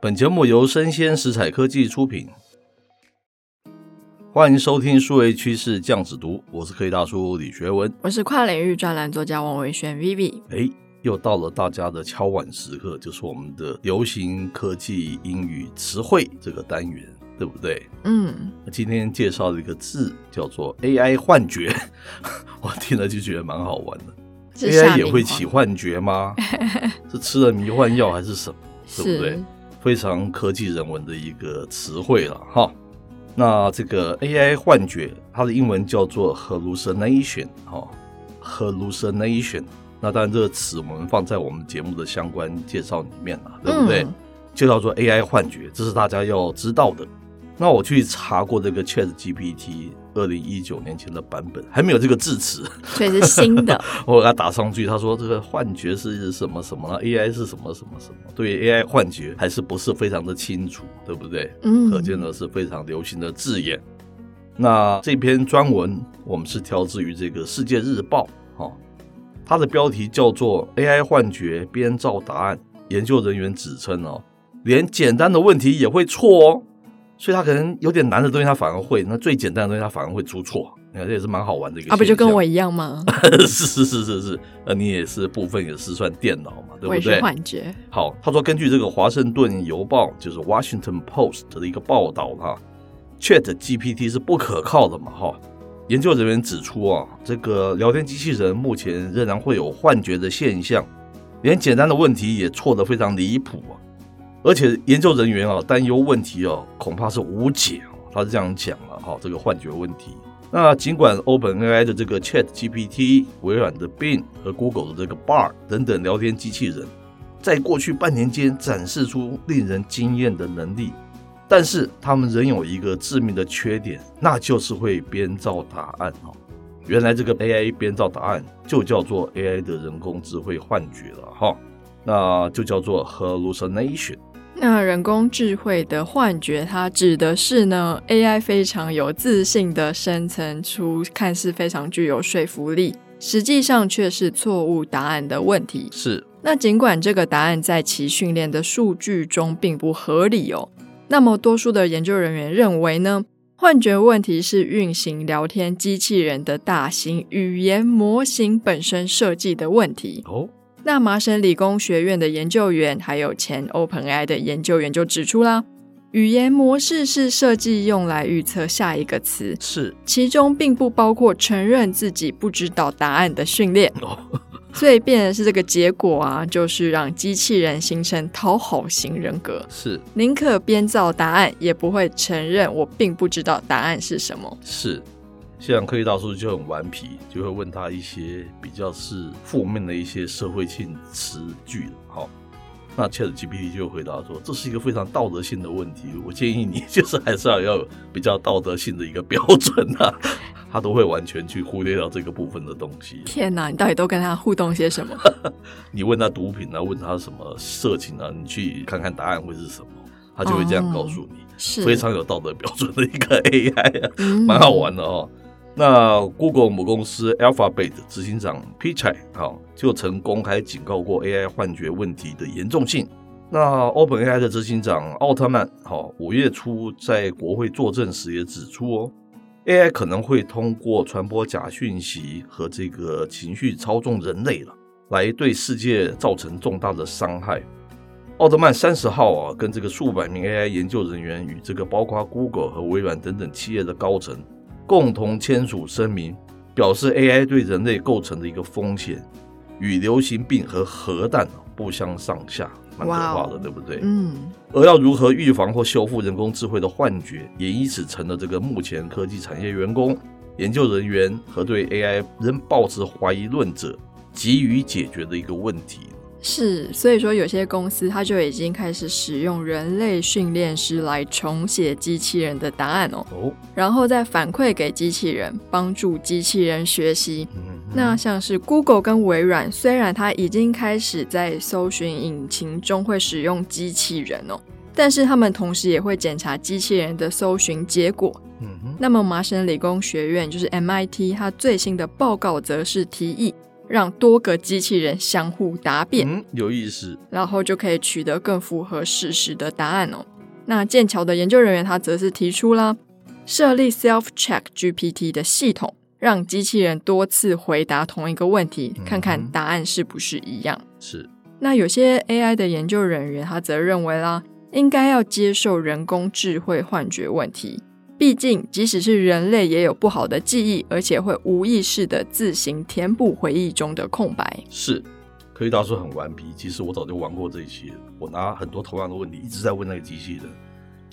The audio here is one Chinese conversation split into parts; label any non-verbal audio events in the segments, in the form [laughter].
本节目由生鲜食材科技出品，欢迎收听数位趋势酱子读，我是科技大叔李学文，我是跨领域专栏作家王维轩 Vivi。哎，又到了大家的敲碗时刻，就是我们的流行科技英语词汇这个单元，对不对？嗯，今天介绍了一个字叫做 AI 幻觉，[laughs] 我听了就觉得蛮好玩的。AI 也会起幻觉吗？[laughs] 是吃了迷幻药还是什么？对不对？非常科技人文的一个词汇了哈，那这个 AI 幻觉，它的英文叫做 hallucination 哈，hallucination。那当然这个词我们放在我们节目的相关介绍里面了，对不对？嗯、就叫做 AI 幻觉，这是大家要知道的。那我去查过这个 Chat GPT 二零一九年前的版本，还没有这个字词，所以是新的。[laughs] 我给他打上去，他说这个幻觉是什么什么呢？AI 是什么什么什么？对 AI 幻觉还是不是非常的清楚，对不对？嗯，可见的是非常流行的字眼。那这篇专文我们是挑自于这个世界日报，哈，它的标题叫做 AI 幻觉编造答案，研究人员指称哦，连简单的问题也会错哦。所以他可能有点难的东西，他反而会；那最简单的东西，他反而会出错。你看，这也是蛮好玩的一个。啊，不就跟我一样吗？[laughs] 是是是是是，呃，你也是部分也是算电脑嘛，对不对？我是幻觉。好，他说根据这个《华盛顿邮报》就是 Washington Post 的一个报道哈，Chat GPT 是不可靠的嘛哈。研究人员指出啊，这个聊天机器人目前仍然会有幻觉的现象，连简单的问题也错得非常离谱啊。而且研究人员啊担忧问题哦恐怕是无解哦，他是这样讲了哈，这个幻觉问题。那尽管 OpenAI 的这个 ChatGPT、微软的 Bing 和 Google 的这个 Bar 等等聊天机器人，在过去半年间展示出令人惊艳的能力，但是他们仍有一个致命的缺点，那就是会编造答案哈。原来这个 AI 编造答案就叫做 AI 的人工智慧幻觉了哈，那就叫做 hallucination。那人工智慧的幻觉，它指的是呢，AI 非常有自信的生成出看似非常具有说服力，实际上却是错误答案的问题。是。那尽管这个答案在其训练的数据中并不合理哦，那么多数的研究人员认为呢，幻觉问题是运行聊天机器人的大型语言模型本身设计的问题。哦。那麻省理工学院的研究员，还有前 OpenAI 的研究员就指出啦，语言模式是设计用来预测下一个词，是。其中并不包括承认自己不知道答案的训练，哦、所以变的是这个结果啊，就是让机器人形成讨好型人格，是。宁可编造答案，也不会承认我并不知道答案是什么，是。像科技大叔就很顽皮，就会问他一些比较是负面的一些社会性词句。好，那 ChatGPT 就回答说，这是一个非常道德性的问题。我建议你就是还是要要有比较道德性的一个标准啊，[laughs] 他都会完全去忽略掉这个部分的东西。天哪，你到底都跟他互动些什么？[laughs] 你问他毒品啊，问他什么色情啊，你去看看答案会是什么，他就会这样告诉你，哦、是非常有道德标准的一个 AI 啊，蛮、嗯、好玩的哦。那 Google 母公司 Alphabet 执行长 Pichai 啊，就曾公开警告过 AI 幻觉问题的严重性。那 OpenAI 的执行长奥特曼，好，五月初在国会作证时也指出哦，AI 可能会通过传播假讯息和这个情绪操纵人类了，来对世界造成重大的伤害。奥特曼三十号啊，跟这个数百名 AI 研究人员与这个包括 Google 和微软等等企业的高层。共同签署声明，表示 AI 对人类构成的一个风险，与流行病和核弹不相上下，蛮可怕的，Wow. 对不对？嗯。而要如何预防或修复人工智慧的幻觉，也因此成了这个目前科技产业员工、研究人员和对 AI 仍抱持怀疑论者急于解决的一个问题。是，所以说有些公司它就已经开始使用人类训练师来重写机器人的答案哦，哦，然后再反馈给机器人，帮助机器人学习。嗯嗯，那像是 Google 跟微软，虽然它已经开始在搜寻引擎中会使用机器人哦，但是他们同时也会检查机器人的搜寻结果。那么麻省理工学院就是 MIT，它最新的报告则是提议。让多个机器人相互答辩，嗯，有意思，然后就可以取得更符合事实的答案哦。那剑桥的研究人员他则是提出啦设立 Self Check GPT 的系统，让机器人多次回答同一个问题，嗯、看看答案是不是一样。是。那有些 AI 的研究人员他则认为啦，应该要接受人工智慧幻觉问题。毕竟，即使是人类，也有不好的记忆，而且会无意识的自行填补回忆中的空白。是，科技大叔很顽皮。其实我早就玩过这些，我拿很多同样的问题一直在问那个机器人。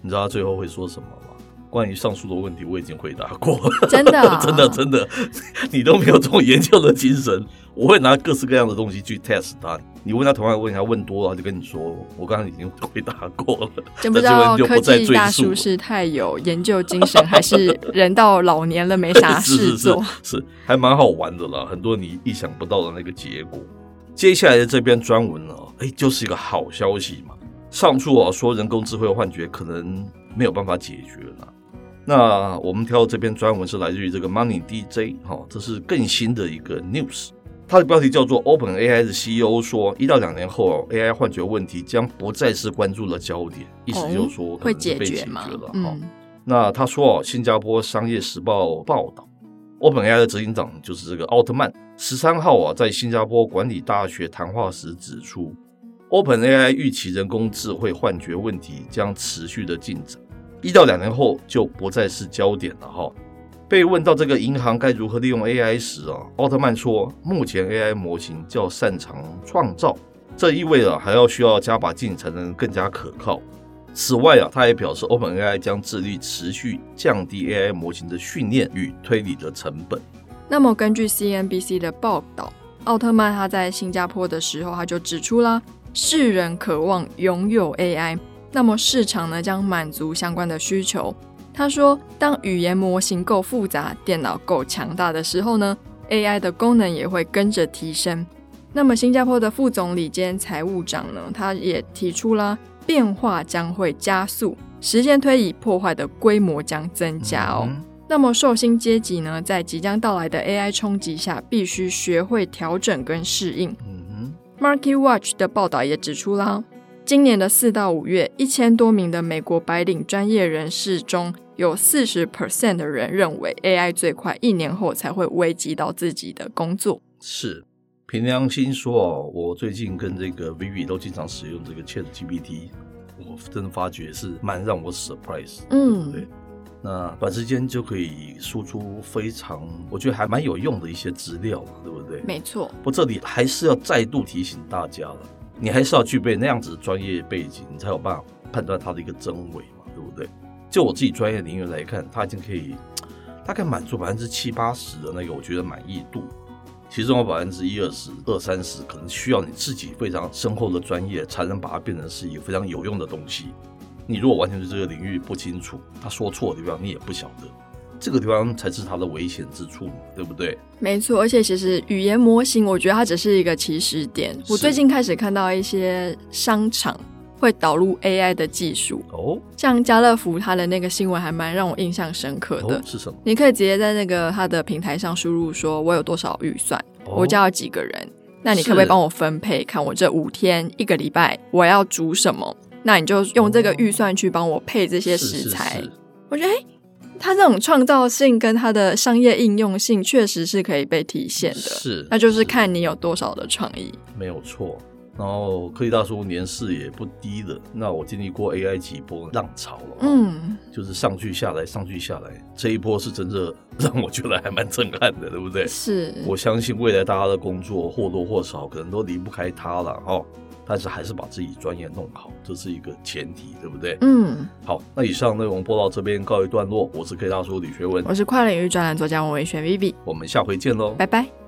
你知道他最后会说什么吗？关于上述的问题，我已经回答过了。真的、啊，[laughs] 真的，真的，你都没有这种研究的精神。我会拿各式各样的东西去 test 他。你问他同样的问题，他问多了，就跟你说，我刚刚已经回答过了。真不知道科技大叔是太有研究精神，还是人到老年了没啥 [laughs] 事做？是，是，是，还蛮好玩的啦，很多你意想不到的那个结果。接下来的这篇专文呢，哎，就是一个好消息嘛。上述啊说人工智慧幻觉可能没有办法解决了。那我们挑的这篇专文是来自于这个 Money DJ 哈，这是更新的一个 news。它的标题叫做 “OpenAI 的 CEO 说，一到两年后，AI 幻觉问题将不再是关注的焦点，意思就是说会解决了。哈，那他说哦，新加坡商业时报报道，OpenAI 的执行长就是这个奥特曼，十三号啊，在新加坡管理大学谈话时指出，OpenAI 预期人工智慧幻觉问题将持续的进展，一到两年后就不再是焦点了。哈。被问到这个银行该如何利用 AI 时啊，奥特曼说，目前 AI 模型较擅长创造，这意味着还要需要加把劲才能更加可靠。此外啊，他也表示 OpenAI 将致力持续降低 AI 模型的训练与推理的成本。那么根据 CNBC 的报道，奥特曼他在新加坡的时候，他就指出了世人渴望拥有 AI，那么市场呢将满足相关的需求。他说：“当语言模型够复杂，电脑够强大的时候呢，AI 的功能也会跟着提升。那么，新加坡的副总理兼财务长呢，他也提出啦变化将会加速，时间推移，破坏的规模将增加哦。嗯、那么，受薪阶级呢，在即将到来的 AI 冲击下，必须学会调整跟适应。嗯、Market Watch 的报道也指出啦。”今年的四到五月，一千多名的美国白领专业人士中，有四十 percent 的人认为 AI 最快一年后才会危及到自己的工作。是，凭良心说哦，我最近跟这个 Vivi 都经常使用这个 Chat GPT，我真的发觉是蛮让我 surprise。嗯，对。那短时间就可以输出非常，我觉得还蛮有用的一些资料，对不对？没错。不，这里还是要再度提醒大家了。你还是要具备那样子的专业背景，你才有办法判断它的一个真伪嘛，对不对？就我自己专业领域来看，它已经可以 [tsk] 大概满足百分之七八十的那个我觉得满意度，其中有百分之一二十、二三十可能需要你自己非常深厚的专业才能把它变成是一个非常有用的东西。你如果完全对这个领域不清楚，他说错的地方你也不晓得。这个地方才是它的危险之处，对不对？没错，而且其实语言模型，我觉得它只是一个起始点。我最近开始看到一些商场会导入 AI 的技术哦，像家乐福，它的那个新闻还蛮让我印象深刻的。哦，是什么？你可以直接在那个它的平台上输入，说我有多少预算，哦，我家有几个人，那你可不可以帮我分配？看我这五天一个礼拜我要煮什么？那你就用这个预算去帮我配这些食材。是是是，我觉得，哎。它这种创造性跟它的商业应用性确实是可以被体现的，是，那就是看你有多少的创意，没有错。然后科技大叔年事也不低了，那我经历过 AI 几波浪潮了，嗯，就是上去下来，上去下来，这一波是真的让我觉得还蛮震撼的，对不对？是，我相信未来大家的工作或多或少可能都离不开它了，哈。但是还是把自己专业弄好，这是一个前提，对不对？嗯，好，那以上内容播到这边告一段落。我是科技大叔李学文，我是跨领域专栏作家王维轩 Vivi，我们下回见喽，拜拜。